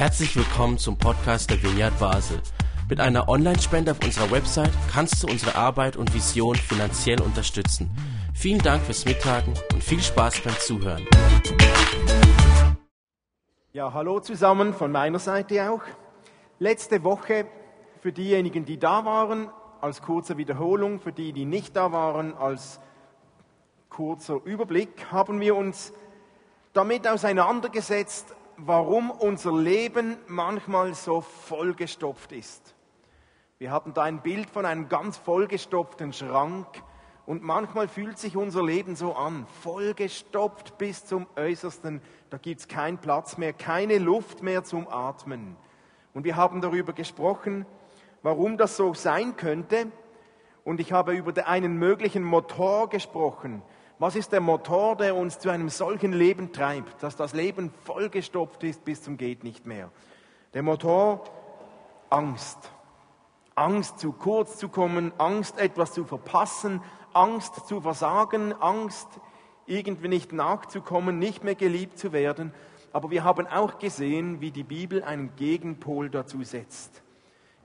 Herzlich willkommen zum Podcast der Vineyard Basel. Mit einer Online-Spende auf unserer Website kannst du unsere Arbeit und Vision finanziell unterstützen. Vielen Dank fürs Mittagen und viel Spaß beim Zuhören. Ja, hallo zusammen von meiner Seite auch. Letzte Woche für diejenigen, die da waren, als kurze Wiederholung, für die, die nicht da waren, als kurzer Überblick, haben wir uns damit auseinandergesetzt, warum unser Leben manchmal so vollgestopft ist. Wir hatten da ein Bild von einem ganz vollgestopften Schrank und manchmal fühlt sich unser Leben so an, vollgestopft bis zum Äußersten. Da gibt es keinen Platz mehr, keine Luft mehr zum Atmen. Und wir haben darüber gesprochen, warum das so sein könnte. Und ich habe über einen möglichen Motor gesprochen, was ist der Motor, der uns zu einem solchen Leben treibt, dass das Leben vollgestopft ist bis zum geht nicht mehr? Der Motor Angst. Angst, zu kurz zu kommen, Angst, etwas zu verpassen, Angst zu versagen, Angst, irgendwie nicht nachzukommen, nicht mehr geliebt zu werden. Aber wir haben auch gesehen, wie die Bibel einen Gegenpol dazu setzt.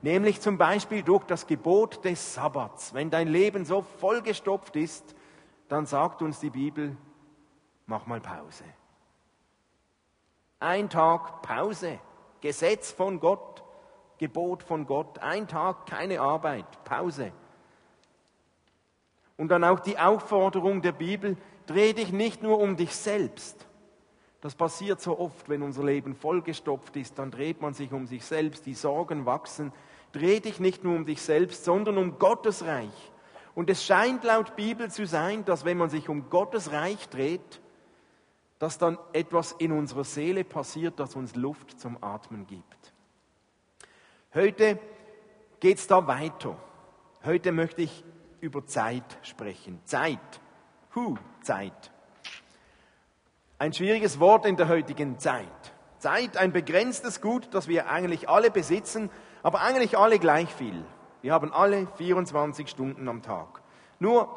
Nämlich zum Beispiel durch das Gebot des Sabbats. Wenn dein Leben so vollgestopft ist, dann sagt uns die Bibel, mach mal Pause. Ein Tag Pause, Gesetz von Gott, Gebot von Gott, ein Tag keine Arbeit, Pause. Und dann auch die Aufforderung der Bibel, dreh dich nicht nur um dich selbst. Das passiert so oft, wenn unser Leben vollgestopft ist, dann dreht man sich um sich selbst, die Sorgen wachsen. Dreh dich nicht nur um dich selbst, sondern um Gottes Reich. Und es scheint laut Bibel zu sein, dass wenn man sich um Gottes Reich dreht, dass dann etwas in unserer Seele passiert, das uns Luft zum Atmen gibt. Heute geht es da weiter. Heute möchte ich über Zeit sprechen. Zeit. Hu, Zeit. Ein schwieriges Wort in der heutigen Zeit. Zeit, ein begrenztes Gut, das wir eigentlich alle besitzen, aber eigentlich alle gleich viel. Wir haben alle 24 Stunden am Tag. Nur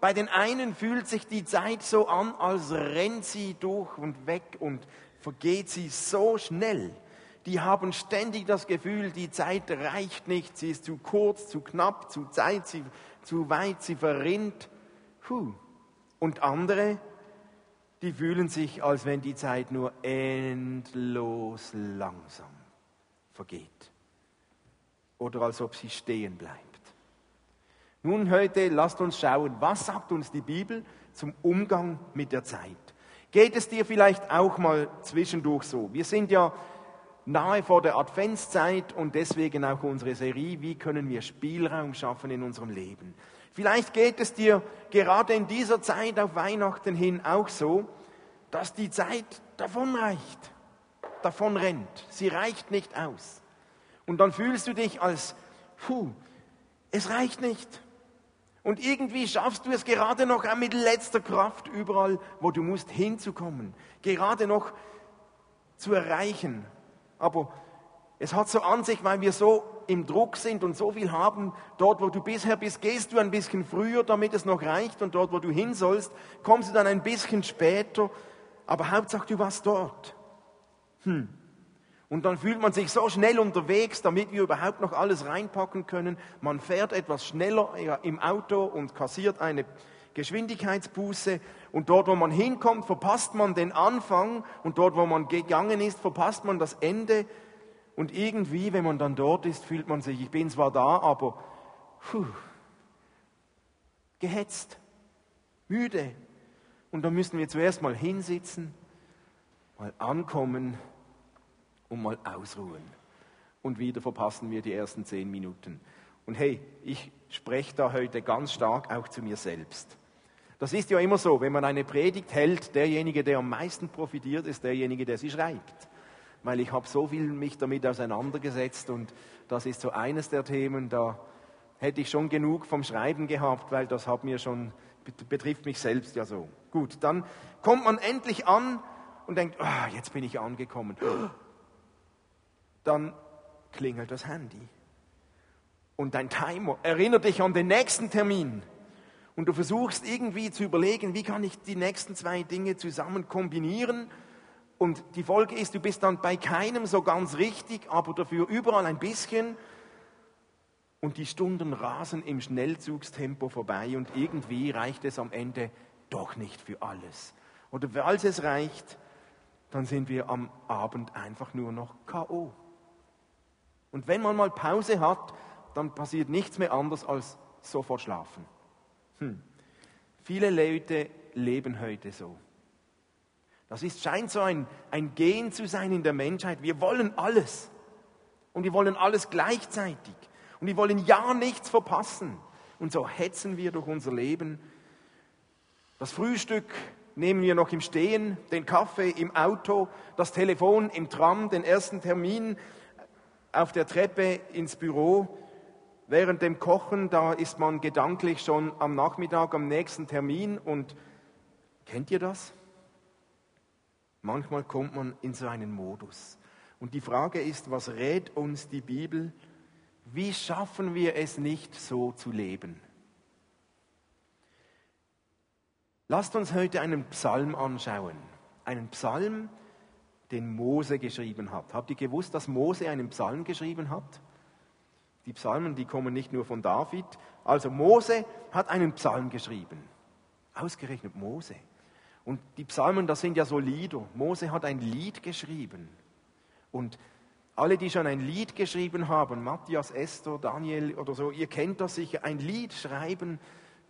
bei den einen fühlt sich die Zeit so an, als rennt sie durch und weg und vergeht sie so schnell. Die haben ständig das Gefühl, die Zeit reicht nicht, sie ist zu kurz, zu knapp, zu Zeit, sie, zu weit, sie verrinnt. Puh. Und andere, die fühlen sich, als wenn die Zeit nur endlos langsam vergeht oder als ob sie stehen bleibt. Nun heute lasst uns schauen, was sagt uns die Bibel zum Umgang mit der Zeit. Geht es dir vielleicht auch mal zwischendurch so? Wir sind ja nahe vor der Adventszeit und deswegen auch unsere Serie, wie können wir Spielraum schaffen in unserem Leben. Vielleicht geht es dir gerade in dieser Zeit auf Weihnachten hin auch so, dass die Zeit davonreicht, davon rennt. Sie reicht nicht aus. Und dann fühlst du dich als, puh, es reicht nicht. Und irgendwie schaffst du es gerade noch mit letzter Kraft überall, wo du musst, hinzukommen. Gerade noch zu erreichen. Aber es hat so an sich, weil wir so im Druck sind und so viel haben, dort, wo du bisher bist, gehst du ein bisschen früher, damit es noch reicht. Und dort, wo du hin sollst, kommst du dann ein bisschen später. Aber Hauptsache, du warst dort. Hm. Und dann fühlt man sich so schnell unterwegs, damit wir überhaupt noch alles reinpacken können. Man fährt etwas schneller im Auto und kassiert eine Geschwindigkeitsbuße. Und dort, wo man hinkommt, verpasst man den Anfang. Und dort, wo man gegangen ist, verpasst man das Ende. Und irgendwie, wenn man dann dort ist, fühlt man sich, ich bin zwar da, aber puh, gehetzt, müde. Und da müssen wir zuerst mal hinsitzen, mal ankommen und mal ausruhen. Und wieder verpassen wir die ersten zehn Minuten. Und hey, ich spreche da heute ganz stark auch zu mir selbst. Das ist ja immer so, wenn man eine Predigt hält, derjenige, der am meisten profitiert, ist derjenige, der sie schreibt. Weil ich habe so viel mich damit auseinandergesetzt und das ist so eines der Themen, da hätte ich schon genug vom Schreiben gehabt, weil das hat mir schon, betrifft mich selbst ja so. Gut, dann kommt man endlich an und denkt, oh, jetzt bin ich angekommen dann klingelt das Handy. Und dein Timer erinnert dich an den nächsten Termin. Und du versuchst irgendwie zu überlegen, wie kann ich die nächsten zwei Dinge zusammen kombinieren. Und die Folge ist, du bist dann bei keinem so ganz richtig, aber dafür überall ein bisschen. Und die Stunden rasen im Schnellzugstempo vorbei und irgendwie reicht es am Ende doch nicht für alles. Oder falls es reicht, dann sind wir am Abend einfach nur noch KO. Und wenn man mal Pause hat, dann passiert nichts mehr anders als sofort schlafen. Hm. Viele Leute leben heute so. Das ist, scheint so ein, ein Gehen zu sein in der Menschheit. Wir wollen alles. Und wir wollen alles gleichzeitig. Und wir wollen ja nichts verpassen. Und so hetzen wir durch unser Leben. Das Frühstück nehmen wir noch im Stehen, den Kaffee im Auto, das Telefon im Tram, den ersten Termin auf der Treppe ins Büro. Während dem Kochen, da ist man gedanklich schon am Nachmittag am nächsten Termin und kennt ihr das? Manchmal kommt man in so einen Modus. Und die Frage ist, was rät uns die Bibel? Wie schaffen wir es nicht so zu leben? Lasst uns heute einen Psalm anschauen. Einen Psalm, den Mose geschrieben hat. Habt ihr gewusst, dass Mose einen Psalm geschrieben hat? Die Psalmen, die kommen nicht nur von David. Also Mose hat einen Psalm geschrieben. Ausgerechnet Mose. Und die Psalmen, das sind ja so Lieder. Mose hat ein Lied geschrieben. Und alle, die schon ein Lied geschrieben haben, Matthias, Esther, Daniel oder so, ihr kennt das sicher, ein Lied schreiben,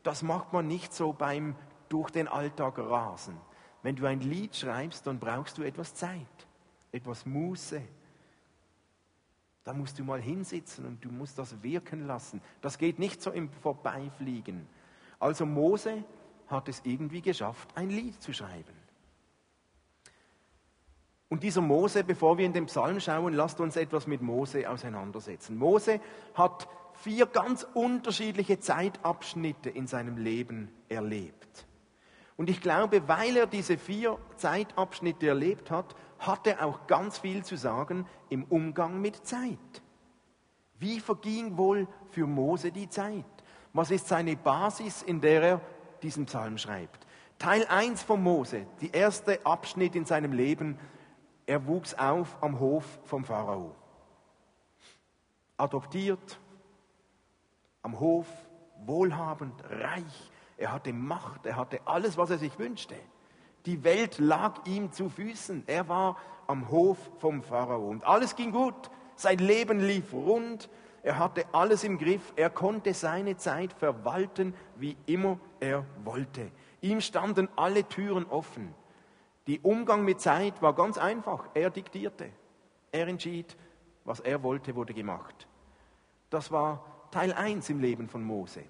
das macht man nicht so beim durch den Alltag rasen. Wenn du ein Lied schreibst, dann brauchst du etwas Zeit, etwas Muße. Da musst du mal hinsitzen und du musst das wirken lassen. Das geht nicht so im Vorbeifliegen. Also Mose hat es irgendwie geschafft, ein Lied zu schreiben. Und dieser Mose, bevor wir in den Psalm schauen, lasst uns etwas mit Mose auseinandersetzen. Mose hat vier ganz unterschiedliche Zeitabschnitte in seinem Leben erlebt. Und ich glaube, weil er diese vier Zeitabschnitte erlebt hat, hat er auch ganz viel zu sagen im Umgang mit Zeit. Wie verging wohl für Mose die Zeit? Was ist seine Basis, in der er diesen Psalm schreibt? Teil 1 von Mose, die erste Abschnitt in seinem Leben, er wuchs auf am Hof vom Pharao. Adoptiert, am Hof, wohlhabend, reich, er hatte Macht, er hatte alles, was er sich wünschte. Die Welt lag ihm zu Füßen. Er war am Hof vom Pharao und alles ging gut. Sein Leben lief rund. Er hatte alles im Griff. Er konnte seine Zeit verwalten, wie immer er wollte. Ihm standen alle Türen offen. Die Umgang mit Zeit war ganz einfach. Er diktierte. Er entschied, was er wollte, wurde gemacht. Das war Teil 1 im Leben von Mose.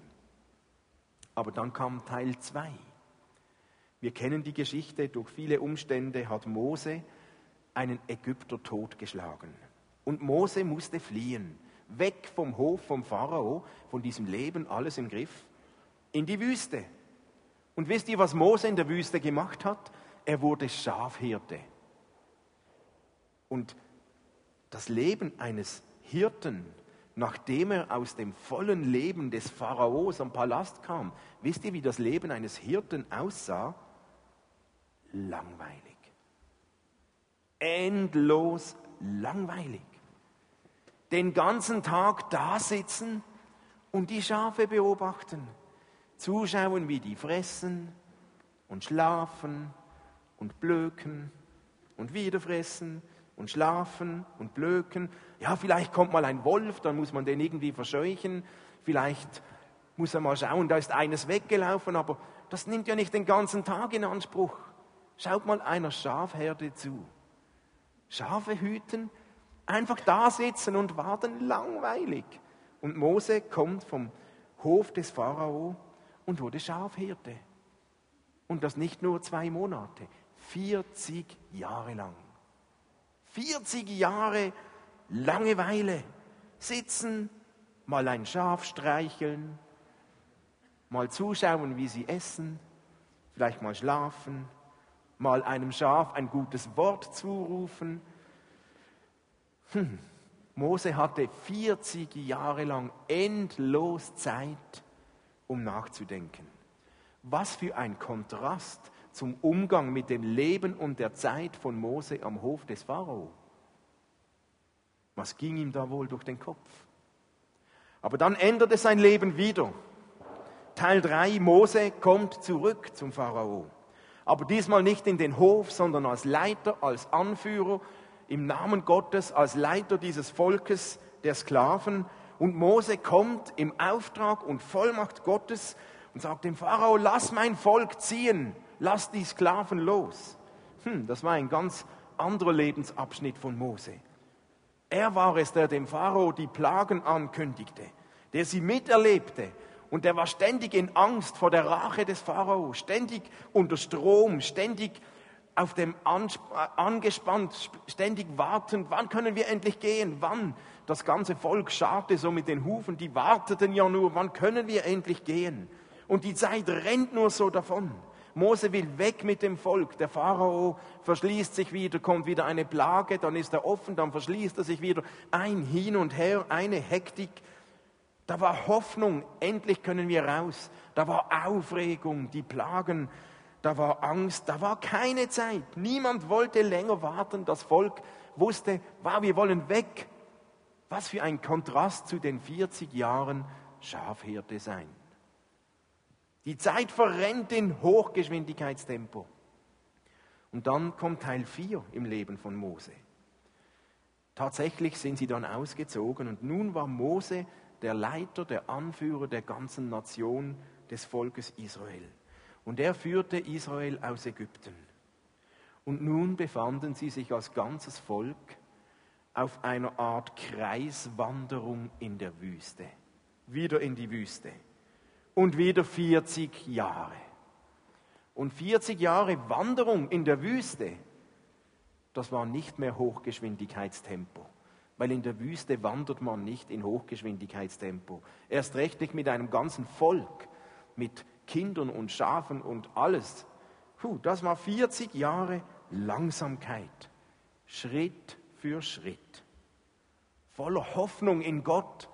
Aber dann kam Teil 2. Wir kennen die Geschichte, durch viele Umstände hat Mose einen Ägypter totgeschlagen. Und Mose musste fliehen, weg vom Hof vom Pharao, von diesem Leben, alles im Griff, in die Wüste. Und wisst ihr, was Mose in der Wüste gemacht hat? Er wurde Schafhirte. Und das Leben eines Hirten nachdem er aus dem vollen Leben des Pharaos am Palast kam. Wisst ihr, wie das Leben eines Hirten aussah? Langweilig. Endlos langweilig. Den ganzen Tag da sitzen und die Schafe beobachten. Zuschauen, wie die fressen und schlafen und blöken und wieder fressen und schlafen und blöken. Ja, vielleicht kommt mal ein Wolf, dann muss man den irgendwie verscheuchen. Vielleicht muss er mal schauen, da ist eines weggelaufen, aber das nimmt ja nicht den ganzen Tag in Anspruch. Schaut mal einer Schafherde zu. Schafe hüten, einfach da sitzen und warten, langweilig. Und Mose kommt vom Hof des Pharao und wurde Schafhirte. Und das nicht nur zwei Monate, 40 Jahre lang. 40 Jahre Langeweile. Sitzen, mal ein Schaf streicheln, mal zuschauen, wie sie essen, vielleicht mal schlafen, mal einem Schaf ein gutes Wort zurufen. Hm. Mose hatte 40 Jahre lang endlos Zeit, um nachzudenken. Was für ein Kontrast zum Umgang mit dem Leben und der Zeit von Mose am Hof des Pharao. Was ging ihm da wohl durch den Kopf? Aber dann änderte sein Leben wieder. Teil 3, Mose kommt zurück zum Pharao. Aber diesmal nicht in den Hof, sondern als Leiter, als Anführer, im Namen Gottes, als Leiter dieses Volkes der Sklaven. Und Mose kommt im Auftrag und Vollmacht Gottes und sagt dem Pharao, lass mein Volk ziehen, lass die Sklaven los. Hm, das war ein ganz anderer Lebensabschnitt von Mose. Er war es, der dem Pharao die Plagen ankündigte, der sie miterlebte. Und der war ständig in Angst vor der Rache des Pharao, ständig unter Strom, ständig auf dem Ansp angespannt, ständig wartend, wann können wir endlich gehen, wann? Das ganze Volk scharte so mit den Hufen, die warteten ja nur, wann können wir endlich gehen? Und die Zeit rennt nur so davon. Mose will weg mit dem Volk. Der Pharao verschließt sich wieder, kommt wieder eine Plage, dann ist er offen, dann verschließt er sich wieder. Ein Hin und Her, eine Hektik. Da war Hoffnung, endlich können wir raus. Da war Aufregung, die Plagen, da war Angst, da war keine Zeit. Niemand wollte länger warten. Das Volk wusste, wow, wir wollen weg. Was für ein Kontrast zu den 40 Jahren Schafhirte sein. Die Zeit verrennt in Hochgeschwindigkeitstempo. Und dann kommt Teil 4 im Leben von Mose. Tatsächlich sind sie dann ausgezogen und nun war Mose der Leiter, der Anführer der ganzen Nation des Volkes Israel. Und er führte Israel aus Ägypten. Und nun befanden sie sich als ganzes Volk auf einer Art Kreiswanderung in der Wüste. Wieder in die Wüste und wieder 40 Jahre. Und 40 Jahre Wanderung in der Wüste, das war nicht mehr Hochgeschwindigkeitstempo. Weil in der Wüste wandert man nicht in Hochgeschwindigkeitstempo. Erst recht nicht mit einem ganzen Volk, mit Kindern und Schafen und alles. Puh, das war 40 Jahre Langsamkeit, Schritt für Schritt. Voller Hoffnung in Gott,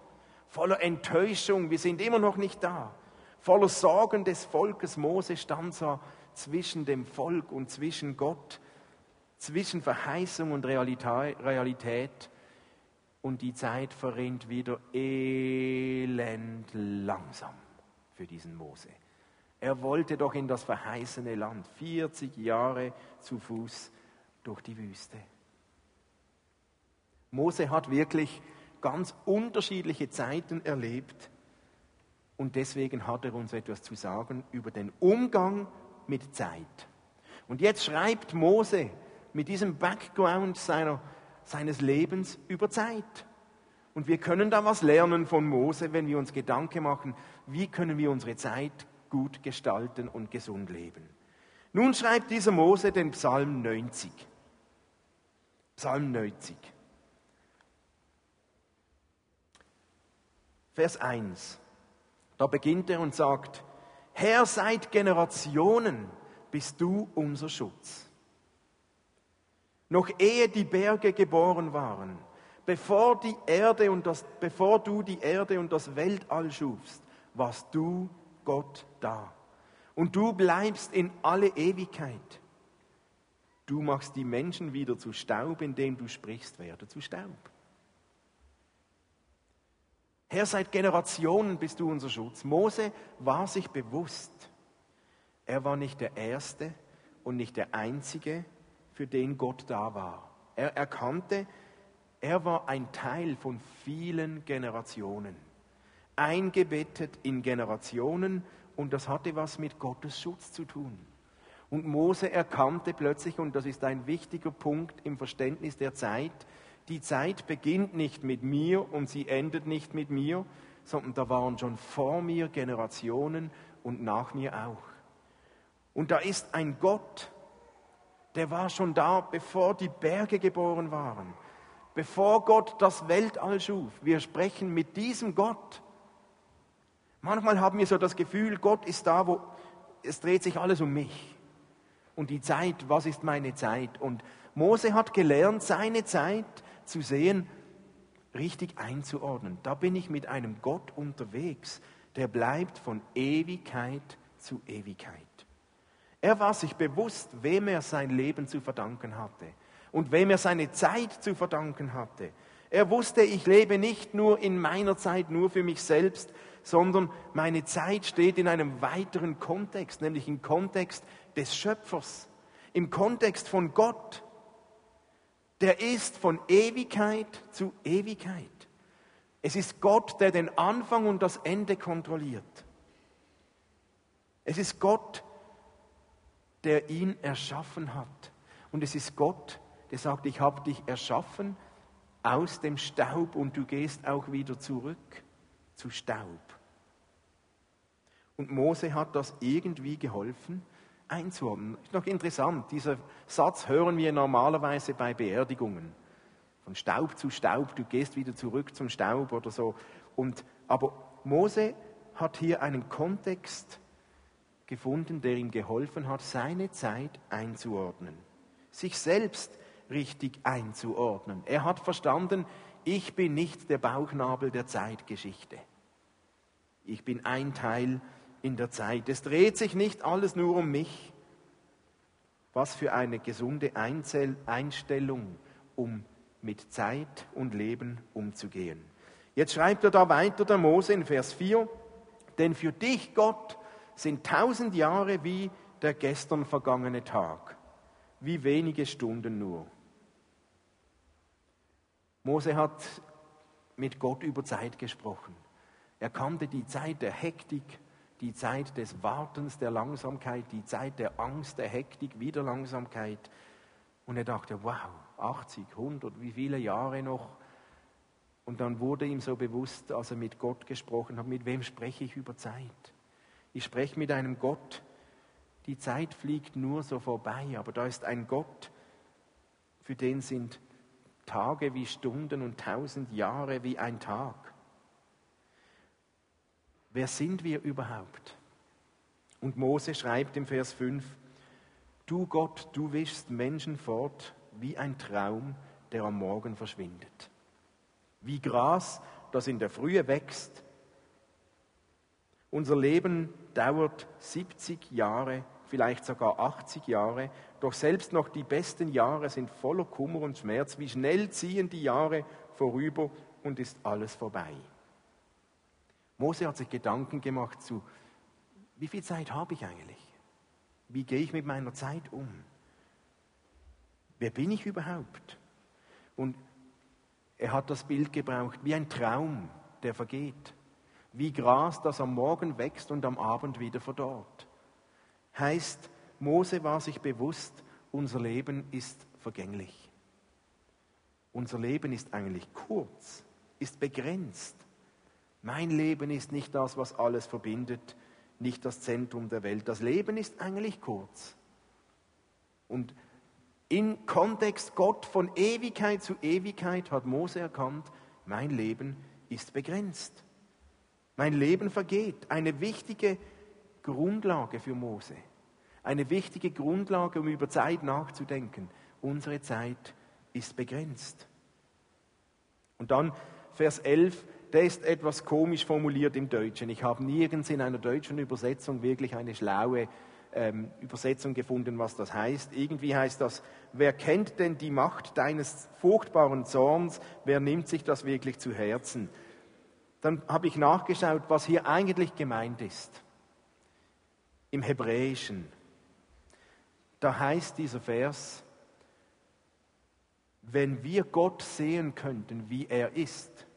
voller Enttäuschung, wir sind immer noch nicht da voller Sorgen des Volkes. Mose stand so zwischen dem Volk und zwischen Gott, zwischen Verheißung und Realität. Und die Zeit verrinnt wieder elend langsam für diesen Mose. Er wollte doch in das verheißene Land, 40 Jahre zu Fuß durch die Wüste. Mose hat wirklich ganz unterschiedliche Zeiten erlebt und deswegen hat er uns etwas zu sagen über den Umgang mit Zeit. Und jetzt schreibt Mose mit diesem Background seiner, seines Lebens über Zeit. Und wir können da was lernen von Mose, wenn wir uns Gedanken machen, wie können wir unsere Zeit gut gestalten und gesund leben. Nun schreibt dieser Mose den Psalm 90. Psalm 90. Vers 1. Da beginnt er und sagt, Herr, seit Generationen bist du unser Schutz. Noch ehe die Berge geboren waren, bevor, die Erde und das, bevor du die Erde und das Weltall schufst, warst du Gott da. Und du bleibst in alle Ewigkeit. Du machst die Menschen wieder zu Staub, indem du sprichst, werde zu Staub. Herr, seit Generationen bist du unser Schutz. Mose war sich bewusst, er war nicht der Erste und nicht der Einzige, für den Gott da war. Er erkannte, er war ein Teil von vielen Generationen, eingebettet in Generationen und das hatte was mit Gottes Schutz zu tun. Und Mose erkannte plötzlich, und das ist ein wichtiger Punkt im Verständnis der Zeit, die Zeit beginnt nicht mit mir und sie endet nicht mit mir, sondern da waren schon vor mir Generationen und nach mir auch. Und da ist ein Gott, der war schon da, bevor die Berge geboren waren, bevor Gott das Weltall schuf. Wir sprechen mit diesem Gott. Manchmal haben wir so das Gefühl, Gott ist da, wo es dreht sich alles um mich. Und die Zeit, was ist meine Zeit? Und Mose hat gelernt, seine Zeit zu sehen, richtig einzuordnen. Da bin ich mit einem Gott unterwegs, der bleibt von Ewigkeit zu Ewigkeit. Er war sich bewusst, wem er sein Leben zu verdanken hatte und wem er seine Zeit zu verdanken hatte. Er wusste, ich lebe nicht nur in meiner Zeit nur für mich selbst, sondern meine Zeit steht in einem weiteren Kontext, nämlich im Kontext des Schöpfers, im Kontext von Gott. Der ist von Ewigkeit zu Ewigkeit. Es ist Gott, der den Anfang und das Ende kontrolliert. Es ist Gott, der ihn erschaffen hat. Und es ist Gott, der sagt, ich habe dich erschaffen aus dem Staub und du gehst auch wieder zurück zu Staub. Und Mose hat das irgendwie geholfen einzuordnen. Ist noch interessant, dieser Satz hören wir normalerweise bei Beerdigungen. Von Staub zu Staub, du gehst wieder zurück zum Staub oder so. Und, aber Mose hat hier einen Kontext gefunden, der ihm geholfen hat, seine Zeit einzuordnen, sich selbst richtig einzuordnen. Er hat verstanden, ich bin nicht der Bauchnabel der Zeitgeschichte. Ich bin ein Teil in der Zeit. Es dreht sich nicht alles nur um mich. Was für eine gesunde Einstellung, um mit Zeit und Leben umzugehen. Jetzt schreibt er da weiter, der Mose in Vers 4, denn für dich, Gott, sind tausend Jahre wie der gestern vergangene Tag, wie wenige Stunden nur. Mose hat mit Gott über Zeit gesprochen. Er kannte die Zeit der Hektik, die Zeit des Wartens, der Langsamkeit, die Zeit der Angst, der Hektik, wieder Langsamkeit. Und er dachte, wow, 80, 100, wie viele Jahre noch? Und dann wurde ihm so bewusst, als er mit Gott gesprochen hat, mit wem spreche ich über Zeit? Ich spreche mit einem Gott, die Zeit fliegt nur so vorbei, aber da ist ein Gott, für den sind Tage wie Stunden und tausend Jahre wie ein Tag. Wer sind wir überhaupt? Und Mose schreibt im Vers 5, Du Gott, du wischst Menschen fort wie ein Traum, der am Morgen verschwindet. Wie Gras, das in der Frühe wächst. Unser Leben dauert 70 Jahre, vielleicht sogar 80 Jahre, doch selbst noch die besten Jahre sind voller Kummer und Schmerz. Wie schnell ziehen die Jahre vorüber und ist alles vorbei. Mose hat sich Gedanken gemacht zu, wie viel Zeit habe ich eigentlich? Wie gehe ich mit meiner Zeit um? Wer bin ich überhaupt? Und er hat das Bild gebraucht, wie ein Traum, der vergeht. Wie Gras, das am Morgen wächst und am Abend wieder verdorrt. Heißt, Mose war sich bewusst, unser Leben ist vergänglich. Unser Leben ist eigentlich kurz, ist begrenzt. Mein Leben ist nicht das, was alles verbindet, nicht das Zentrum der Welt. Das Leben ist eigentlich kurz. Und in Kontext Gott von Ewigkeit zu Ewigkeit hat Mose erkannt, mein Leben ist begrenzt. Mein Leben vergeht. Eine wichtige Grundlage für Mose. Eine wichtige Grundlage, um über Zeit nachzudenken. Unsere Zeit ist begrenzt. Und dann Vers 11, der ist etwas komisch formuliert im Deutschen. Ich habe nirgends in einer deutschen Übersetzung wirklich eine schlaue ähm, Übersetzung gefunden, was das heißt. Irgendwie heißt das, wer kennt denn die Macht deines furchtbaren Zorns? Wer nimmt sich das wirklich zu Herzen? Dann habe ich nachgeschaut, was hier eigentlich gemeint ist. Im Hebräischen. Da heißt dieser Vers, wenn wir Gott sehen könnten, wie er ist,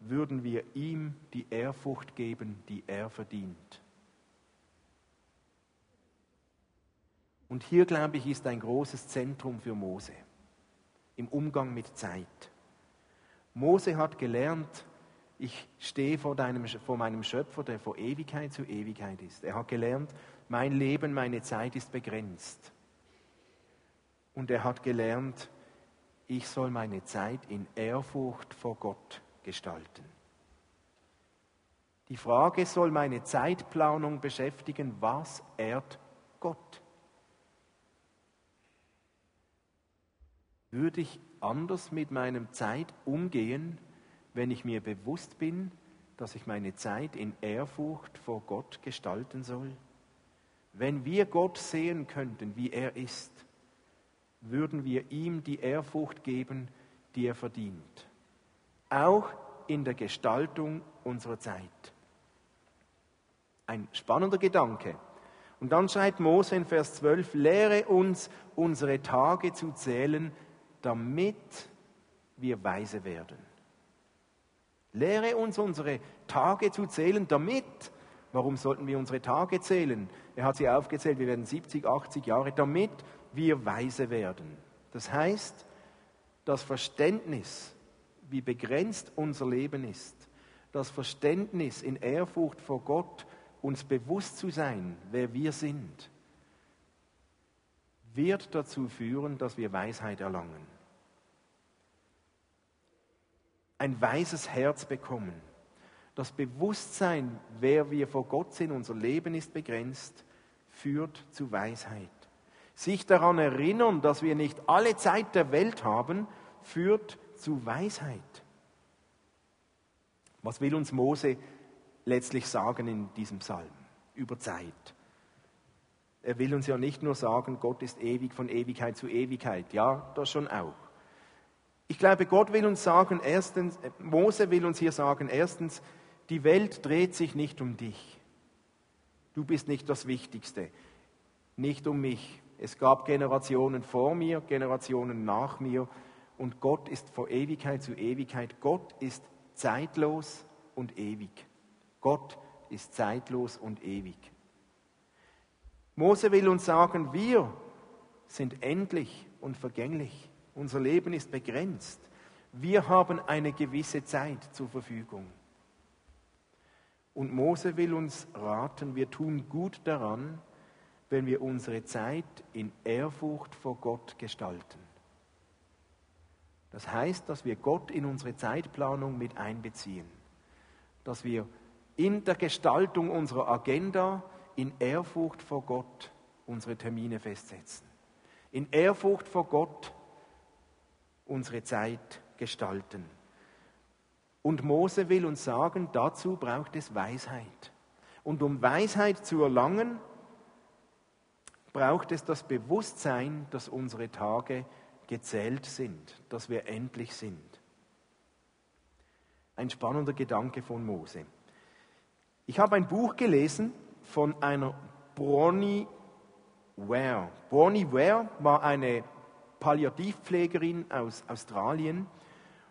würden wir ihm die Ehrfurcht geben, die er verdient. Und hier, glaube ich, ist ein großes Zentrum für Mose im Umgang mit Zeit. Mose hat gelernt, ich stehe vor, deinem, vor meinem Schöpfer, der vor Ewigkeit zu Ewigkeit ist. Er hat gelernt, mein Leben, meine Zeit ist begrenzt. Und er hat gelernt, ich soll meine Zeit in Ehrfurcht vor Gott gestalten. Die Frage soll meine Zeitplanung beschäftigen, was ehrt Gott? Würde ich anders mit meinem Zeit umgehen, wenn ich mir bewusst bin, dass ich meine Zeit in Ehrfurcht vor Gott gestalten soll? Wenn wir Gott sehen könnten, wie er ist, würden wir ihm die Ehrfurcht geben, die er verdient. Auch in der Gestaltung unserer Zeit. Ein spannender Gedanke. Und dann schreibt Mose in Vers 12, lehre uns unsere Tage zu zählen, damit wir weise werden. Lehre uns unsere Tage zu zählen, damit, warum sollten wir unsere Tage zählen? Er hat sie aufgezählt, wir werden 70, 80 Jahre, damit wir weise werden. Das heißt, das Verständnis, wie begrenzt unser Leben ist, das Verständnis in Ehrfurcht vor Gott, uns bewusst zu sein, wer wir sind, wird dazu führen, dass wir Weisheit erlangen. Ein weises Herz bekommen. Das Bewusstsein, wer wir vor Gott sind, unser Leben ist begrenzt, führt zu Weisheit. Sich daran erinnern, dass wir nicht alle Zeit der Welt haben, führt zu Weisheit. Was will uns Mose letztlich sagen in diesem Psalm über Zeit? Er will uns ja nicht nur sagen, Gott ist ewig von Ewigkeit zu Ewigkeit. Ja, das schon auch. Ich glaube, Gott will uns sagen, erstens, Mose will uns hier sagen, erstens, die Welt dreht sich nicht um dich. Du bist nicht das Wichtigste, nicht um mich. Es gab Generationen vor mir, Generationen nach mir und Gott ist von Ewigkeit zu Ewigkeit. Gott ist zeitlos und ewig. Gott ist zeitlos und ewig. Mose will uns sagen, wir sind endlich und vergänglich. Unser Leben ist begrenzt. Wir haben eine gewisse Zeit zur Verfügung. Und Mose will uns raten, wir tun gut daran, wenn wir unsere Zeit in Ehrfurcht vor Gott gestalten. Das heißt, dass wir Gott in unsere Zeitplanung mit einbeziehen, dass wir in der Gestaltung unserer Agenda in Ehrfurcht vor Gott unsere Termine festsetzen. In Ehrfurcht vor Gott unsere Zeit gestalten. Und Mose will uns sagen, dazu braucht es Weisheit. Und um Weisheit zu erlangen, braucht es das Bewusstsein, dass unsere Tage gezählt sind, dass wir endlich sind. Ein spannender Gedanke von Mose. Ich habe ein Buch gelesen von einer Bronnie Ware. Bronnie Ware war eine Palliativpflegerin aus Australien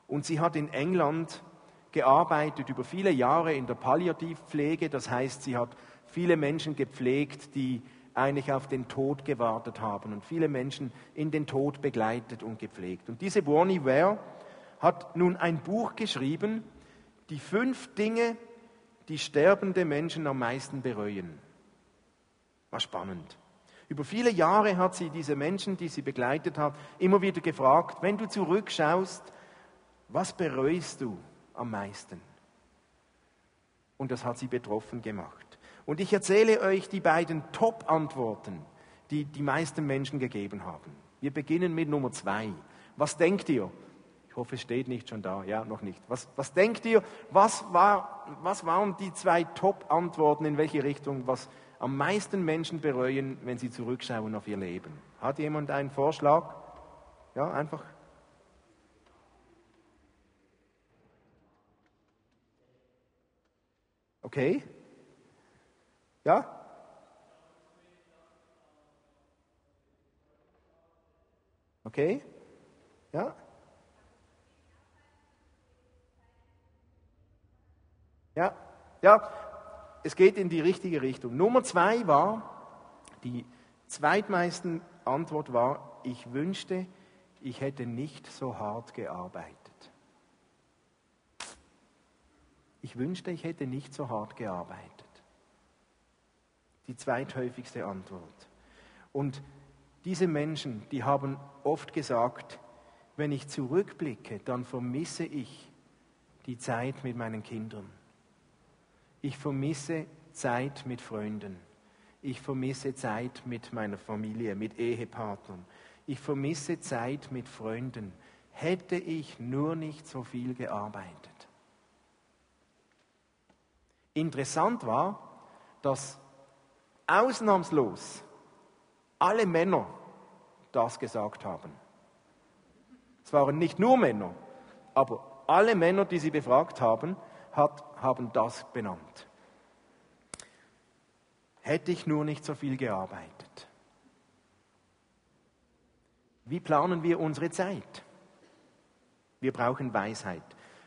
und sie hat in England gearbeitet über viele Jahre in der Palliativpflege. Das heißt, sie hat viele Menschen gepflegt, die eigentlich auf den Tod gewartet haben und viele Menschen in den Tod begleitet und gepflegt. Und diese Bonnie Ware hat nun ein Buch geschrieben, die fünf Dinge, die sterbende Menschen am meisten bereuen. War spannend. Über viele Jahre hat sie diese Menschen, die sie begleitet hat, immer wieder gefragt, wenn du zurückschaust, was bereust du am meisten? Und das hat sie betroffen gemacht. Und ich erzähle euch die beiden Top-Antworten, die die meisten Menschen gegeben haben. Wir beginnen mit Nummer zwei. Was denkt ihr? hoffe, es steht nicht schon da. Ja, noch nicht. Was, was denkt ihr? Was, war, was waren die zwei Top-Antworten? In welche Richtung? Was am meisten Menschen bereuen, wenn sie zurückschauen auf ihr Leben? Hat jemand einen Vorschlag? Ja, einfach. Okay? Ja? Okay? Ja? Ja, ja, es geht in die richtige Richtung. Nummer zwei war, die zweitmeisten Antwort war, ich wünschte, ich hätte nicht so hart gearbeitet. Ich wünschte, ich hätte nicht so hart gearbeitet. Die zweithäufigste Antwort. Und diese Menschen, die haben oft gesagt, wenn ich zurückblicke, dann vermisse ich die Zeit mit meinen Kindern. Ich vermisse Zeit mit Freunden. Ich vermisse Zeit mit meiner Familie, mit Ehepartnern. Ich vermisse Zeit mit Freunden. Hätte ich nur nicht so viel gearbeitet. Interessant war, dass ausnahmslos alle Männer das gesagt haben. Es waren nicht nur Männer, aber alle Männer, die sie befragt haben, hat, haben das benannt. Hätte ich nur nicht so viel gearbeitet. Wie planen wir unsere Zeit? Wir brauchen Weisheit.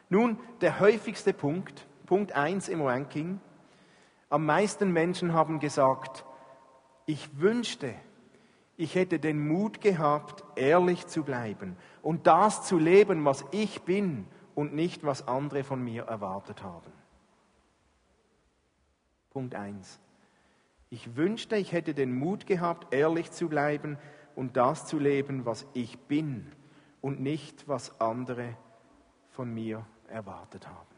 Nun, der häufigste Punkt, Punkt 1 im Ranking, am meisten Menschen haben gesagt, ich wünschte, ich hätte den Mut gehabt, ehrlich zu bleiben und das zu leben, was ich bin und nicht, was andere von mir erwartet haben. Punkt 1. Ich wünschte, ich hätte den Mut gehabt, ehrlich zu bleiben und das zu leben, was ich bin und nicht, was andere von mir erwartet haben.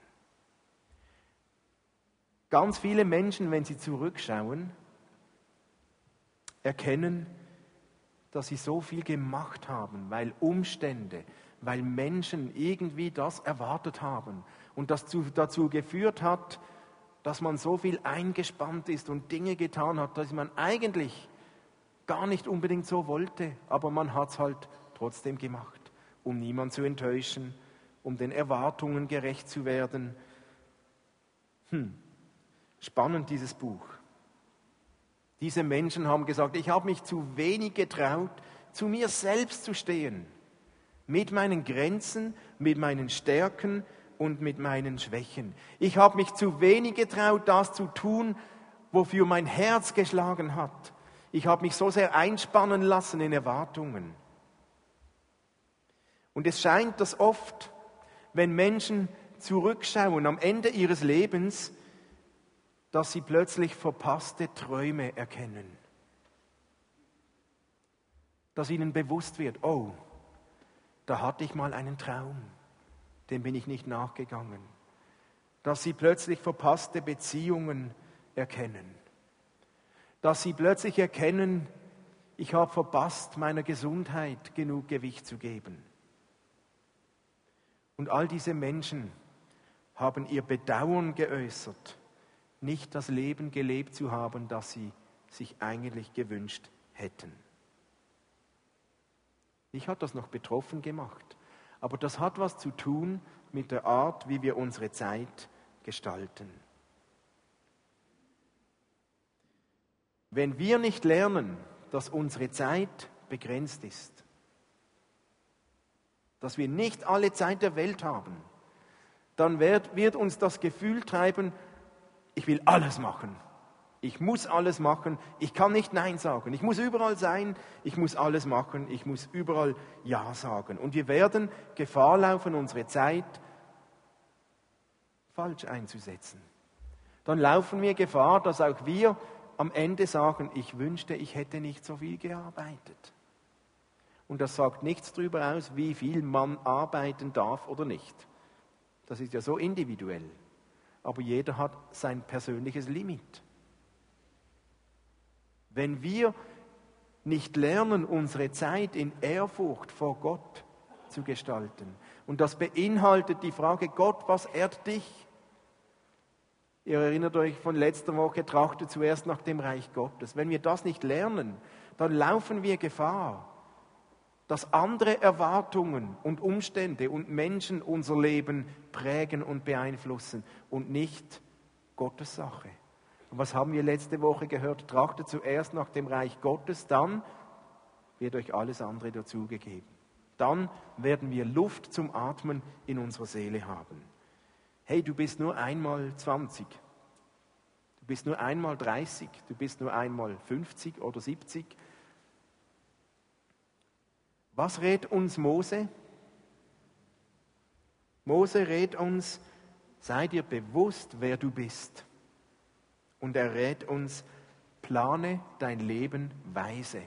Ganz viele Menschen, wenn sie zurückschauen, erkennen, dass sie so viel gemacht haben, weil Umstände, weil Menschen irgendwie das erwartet haben und das dazu geführt hat, dass man so viel eingespannt ist und Dinge getan hat, dass man eigentlich gar nicht unbedingt so wollte, aber man hat es halt trotzdem gemacht, um niemanden zu enttäuschen, um den Erwartungen gerecht zu werden. Hm. Spannend dieses Buch. Diese Menschen haben gesagt, ich habe mich zu wenig getraut, zu mir selbst zu stehen, mit meinen Grenzen, mit meinen Stärken und mit meinen Schwächen. Ich habe mich zu wenig getraut, das zu tun, wofür mein Herz geschlagen hat. Ich habe mich so sehr einspannen lassen in Erwartungen. Und es scheint, dass oft, wenn Menschen zurückschauen am Ende ihres Lebens, dass sie plötzlich verpasste Träume erkennen. Dass ihnen bewusst wird, oh, da hatte ich mal einen Traum, dem bin ich nicht nachgegangen. Dass sie plötzlich verpasste Beziehungen erkennen. Dass sie plötzlich erkennen, ich habe verpasst, meiner Gesundheit genug Gewicht zu geben. Und all diese Menschen haben ihr Bedauern geäußert nicht das Leben gelebt zu haben, das sie sich eigentlich gewünscht hätten. Mich hat das noch betroffen gemacht, aber das hat was zu tun mit der Art, wie wir unsere Zeit gestalten. Wenn wir nicht lernen, dass unsere Zeit begrenzt ist, dass wir nicht alle Zeit der Welt haben, dann wird, wird uns das Gefühl treiben, ich will alles machen. Ich muss alles machen. Ich kann nicht Nein sagen. Ich muss überall sein. Ich muss alles machen. Ich muss überall Ja sagen. Und wir werden Gefahr laufen, unsere Zeit falsch einzusetzen. Dann laufen wir Gefahr, dass auch wir am Ende sagen, ich wünschte, ich hätte nicht so viel gearbeitet. Und das sagt nichts darüber aus, wie viel man arbeiten darf oder nicht. Das ist ja so individuell aber jeder hat sein persönliches Limit. Wenn wir nicht lernen, unsere Zeit in Ehrfurcht vor Gott zu gestalten, und das beinhaltet die Frage, Gott, was ehrt dich? Ihr erinnert euch von letzter Woche, trachte zuerst nach dem Reich Gottes. Wenn wir das nicht lernen, dann laufen wir Gefahr, dass andere Erwartungen und Umstände und Menschen unser Leben prägen und beeinflussen und nicht Gottes Sache. Und was haben wir letzte Woche gehört? Trachtet zuerst nach dem Reich Gottes, dann wird euch alles andere dazugegeben. Dann werden wir Luft zum Atmen in unserer Seele haben. Hey, du bist nur einmal 20. Du bist nur einmal 30. Du bist nur einmal 50 oder 70. Was rät uns Mose? Mose rät uns, sei dir bewusst, wer du bist. Und er rät uns, plane dein Leben weise.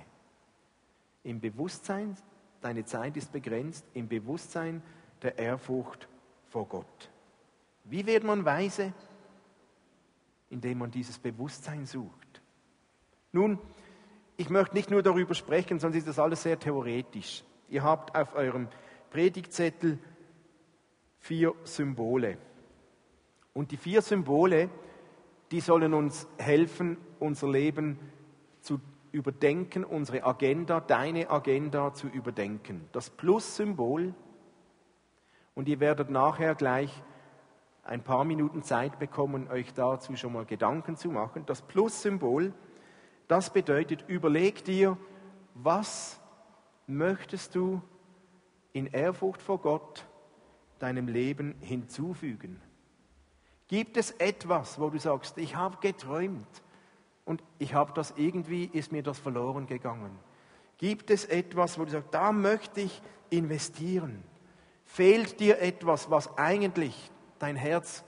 Im Bewusstsein, deine Zeit ist begrenzt, im Bewusstsein der Ehrfurcht vor Gott. Wie wird man weise? Indem man dieses Bewusstsein sucht. Nun, ich möchte nicht nur darüber sprechen, sonst ist das alles sehr theoretisch. Ihr habt auf eurem Predigtzettel vier Symbole. Und die vier Symbole, die sollen uns helfen, unser Leben zu überdenken, unsere Agenda, deine Agenda zu überdenken. Das Plus-Symbol, und ihr werdet nachher gleich ein paar Minuten Zeit bekommen, euch dazu schon mal Gedanken zu machen. Das Plus-Symbol, das bedeutet, überleg dir, was möchtest du in Ehrfurcht vor Gott deinem Leben hinzufügen? Gibt es etwas, wo du sagst, ich habe geträumt und ich habe das irgendwie, ist mir das verloren gegangen? Gibt es etwas, wo du sagst, da möchte ich investieren? Fehlt dir etwas, was eigentlich dein Herz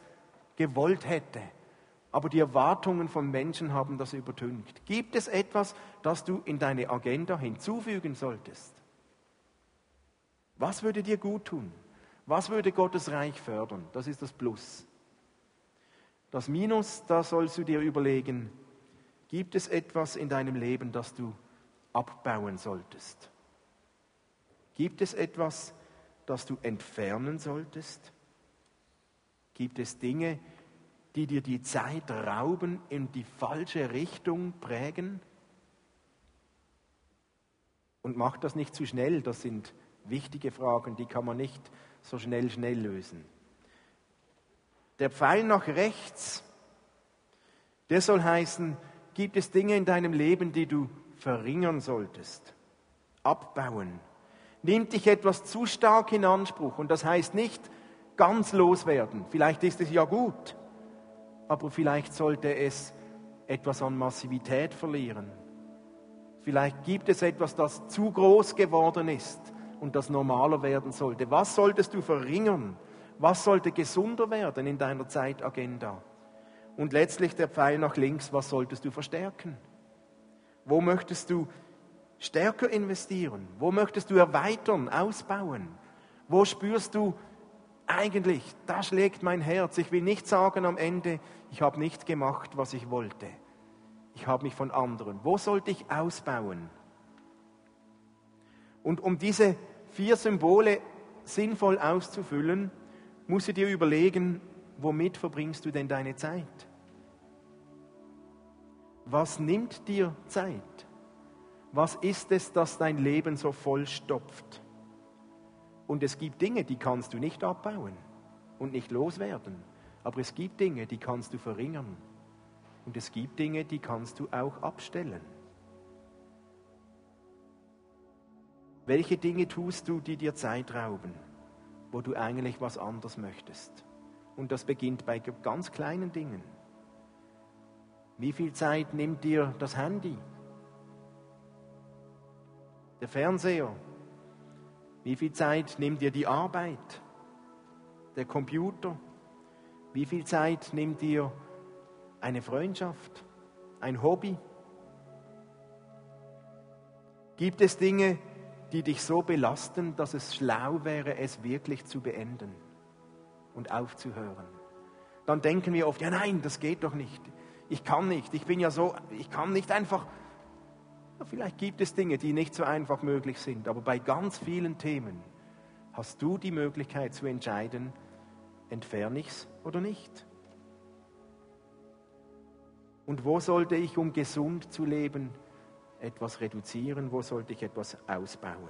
gewollt hätte, aber die Erwartungen von Menschen haben das übertüncht? Gibt es etwas, das du in deine Agenda hinzufügen solltest? Was würde dir gut tun? Was würde Gottes Reich fördern? Das ist das Plus. Das Minus, da sollst du dir überlegen, gibt es etwas in deinem Leben, das du abbauen solltest? Gibt es etwas, das du entfernen solltest? Gibt es Dinge, die dir die Zeit rauben, in die falsche Richtung prägen? Und mach das nicht zu schnell, das sind wichtige Fragen, die kann man nicht so schnell, schnell lösen. Der Pfeil nach rechts, der soll heißen, gibt es Dinge in deinem Leben, die du verringern solltest, abbauen. Nimmt dich etwas zu stark in Anspruch und das heißt nicht ganz loswerden. Vielleicht ist es ja gut, aber vielleicht sollte es etwas an Massivität verlieren. Vielleicht gibt es etwas, das zu groß geworden ist und das normaler werden sollte. Was solltest du verringern? Was sollte gesunder werden in deiner Zeitagenda? Und letztlich der Pfeil nach links, was solltest du verstärken? Wo möchtest du stärker investieren? Wo möchtest du erweitern, ausbauen? Wo spürst du eigentlich, da schlägt mein Herz. Ich will nicht sagen am Ende, ich habe nicht gemacht, was ich wollte. Ich habe mich von anderen. Wo sollte ich ausbauen? Und um diese vier Symbole sinnvoll auszufüllen, musst du dir überlegen, womit verbringst du denn deine Zeit? Was nimmt dir Zeit? Was ist es, das dein Leben so vollstopft? Und es gibt Dinge, die kannst du nicht abbauen und nicht loswerden. Aber es gibt Dinge, die kannst du verringern. Und es gibt Dinge, die kannst du auch abstellen. Welche Dinge tust du, die dir Zeit rauben? wo du eigentlich was anderes möchtest. Und das beginnt bei ganz kleinen Dingen. Wie viel Zeit nimmt dir das Handy? Der Fernseher? Wie viel Zeit nimmt dir die Arbeit? Der Computer? Wie viel Zeit nimmt dir eine Freundschaft? Ein Hobby? Gibt es Dinge, die dich so belasten, dass es schlau wäre, es wirklich zu beenden und aufzuhören. Dann denken wir oft, ja nein, das geht doch nicht. Ich kann nicht, ich bin ja so, ich kann nicht einfach. Vielleicht gibt es Dinge, die nicht so einfach möglich sind, aber bei ganz vielen Themen hast du die Möglichkeit zu entscheiden, entferne ich es oder nicht. Und wo sollte ich, um gesund zu leben, etwas reduzieren, wo sollte ich etwas ausbauen.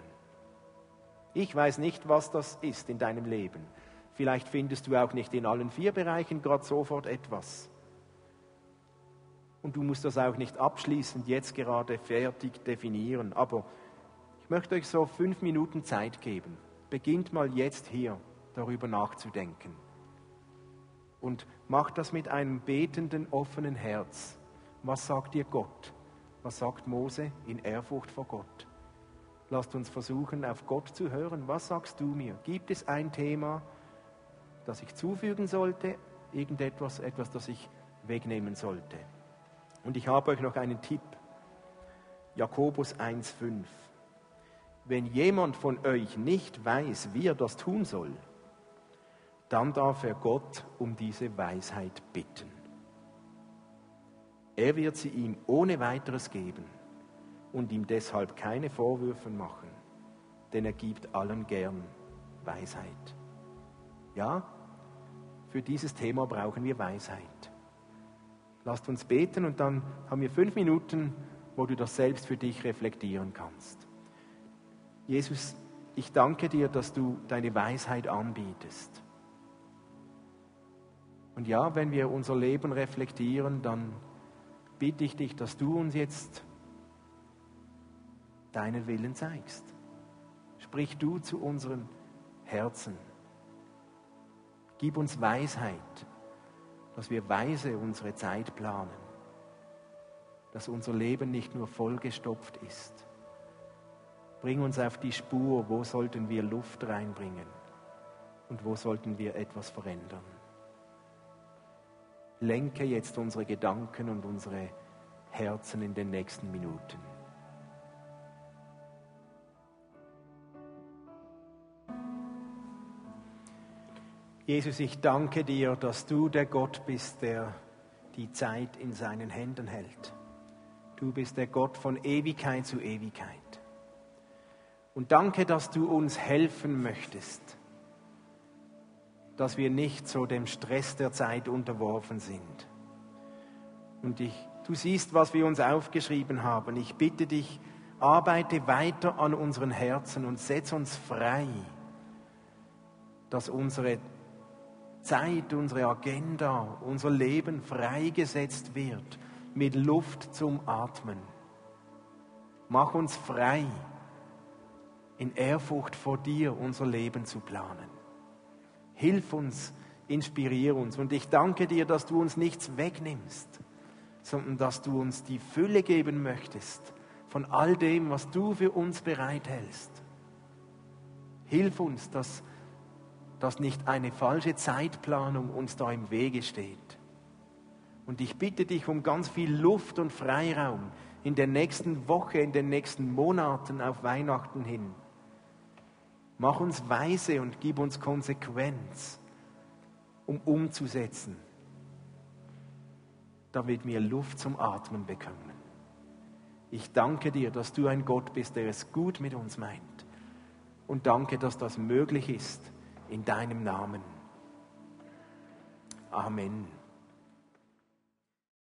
Ich weiß nicht, was das ist in deinem Leben. Vielleicht findest du auch nicht in allen vier Bereichen gerade sofort etwas. Und du musst das auch nicht abschließend jetzt gerade fertig definieren. Aber ich möchte euch so fünf Minuten Zeit geben. Beginnt mal jetzt hier darüber nachzudenken. Und macht das mit einem betenden, offenen Herz. Was sagt dir Gott? Was sagt Mose in Ehrfurcht vor Gott? Lasst uns versuchen, auf Gott zu hören. Was sagst du mir? Gibt es ein Thema, das ich zufügen sollte? Irgendetwas, etwas, das ich wegnehmen sollte? Und ich habe euch noch einen Tipp. Jakobus 1,5. Wenn jemand von euch nicht weiß, wie er das tun soll, dann darf er Gott um diese Weisheit bitten. Er wird sie ihm ohne weiteres geben und ihm deshalb keine Vorwürfe machen, denn er gibt allen gern Weisheit. Ja, für dieses Thema brauchen wir Weisheit. Lasst uns beten und dann haben wir fünf Minuten, wo du das selbst für dich reflektieren kannst. Jesus, ich danke dir, dass du deine Weisheit anbietest. Und ja, wenn wir unser Leben reflektieren, dann bitte ich dich, dass du uns jetzt deinen Willen zeigst. Sprich du zu unseren Herzen. Gib uns Weisheit, dass wir weise unsere Zeit planen, dass unser Leben nicht nur vollgestopft ist. Bring uns auf die Spur, wo sollten wir Luft reinbringen und wo sollten wir etwas verändern. Lenke jetzt unsere Gedanken und unsere Herzen in den nächsten Minuten. Jesus, ich danke dir, dass du der Gott bist, der die Zeit in seinen Händen hält. Du bist der Gott von Ewigkeit zu Ewigkeit. Und danke, dass du uns helfen möchtest, dass wir nicht so dem Stress der Zeit unterworfen sind. Und ich, du siehst, was wir uns aufgeschrieben haben. Ich bitte dich, arbeite weiter an unseren Herzen und setz uns frei, dass unsere Zeit, unsere Agenda, unser Leben freigesetzt wird mit Luft zum Atmen. Mach uns frei, in Ehrfurcht vor dir unser Leben zu planen. Hilf uns, inspirier uns. Und ich danke dir, dass du uns nichts wegnimmst, sondern dass du uns die Fülle geben möchtest von all dem, was du für uns bereithältst. Hilf uns, dass dass nicht eine falsche Zeitplanung uns da im Wege steht. Und ich bitte dich um ganz viel Luft und Freiraum in der nächsten Woche, in den nächsten Monaten auf Weihnachten hin. Mach uns weise und gib uns Konsequenz, um umzusetzen, damit wir Luft zum Atmen bekommen. Ich danke dir, dass du ein Gott bist, der es gut mit uns meint. Und danke, dass das möglich ist in deinem Namen. Amen.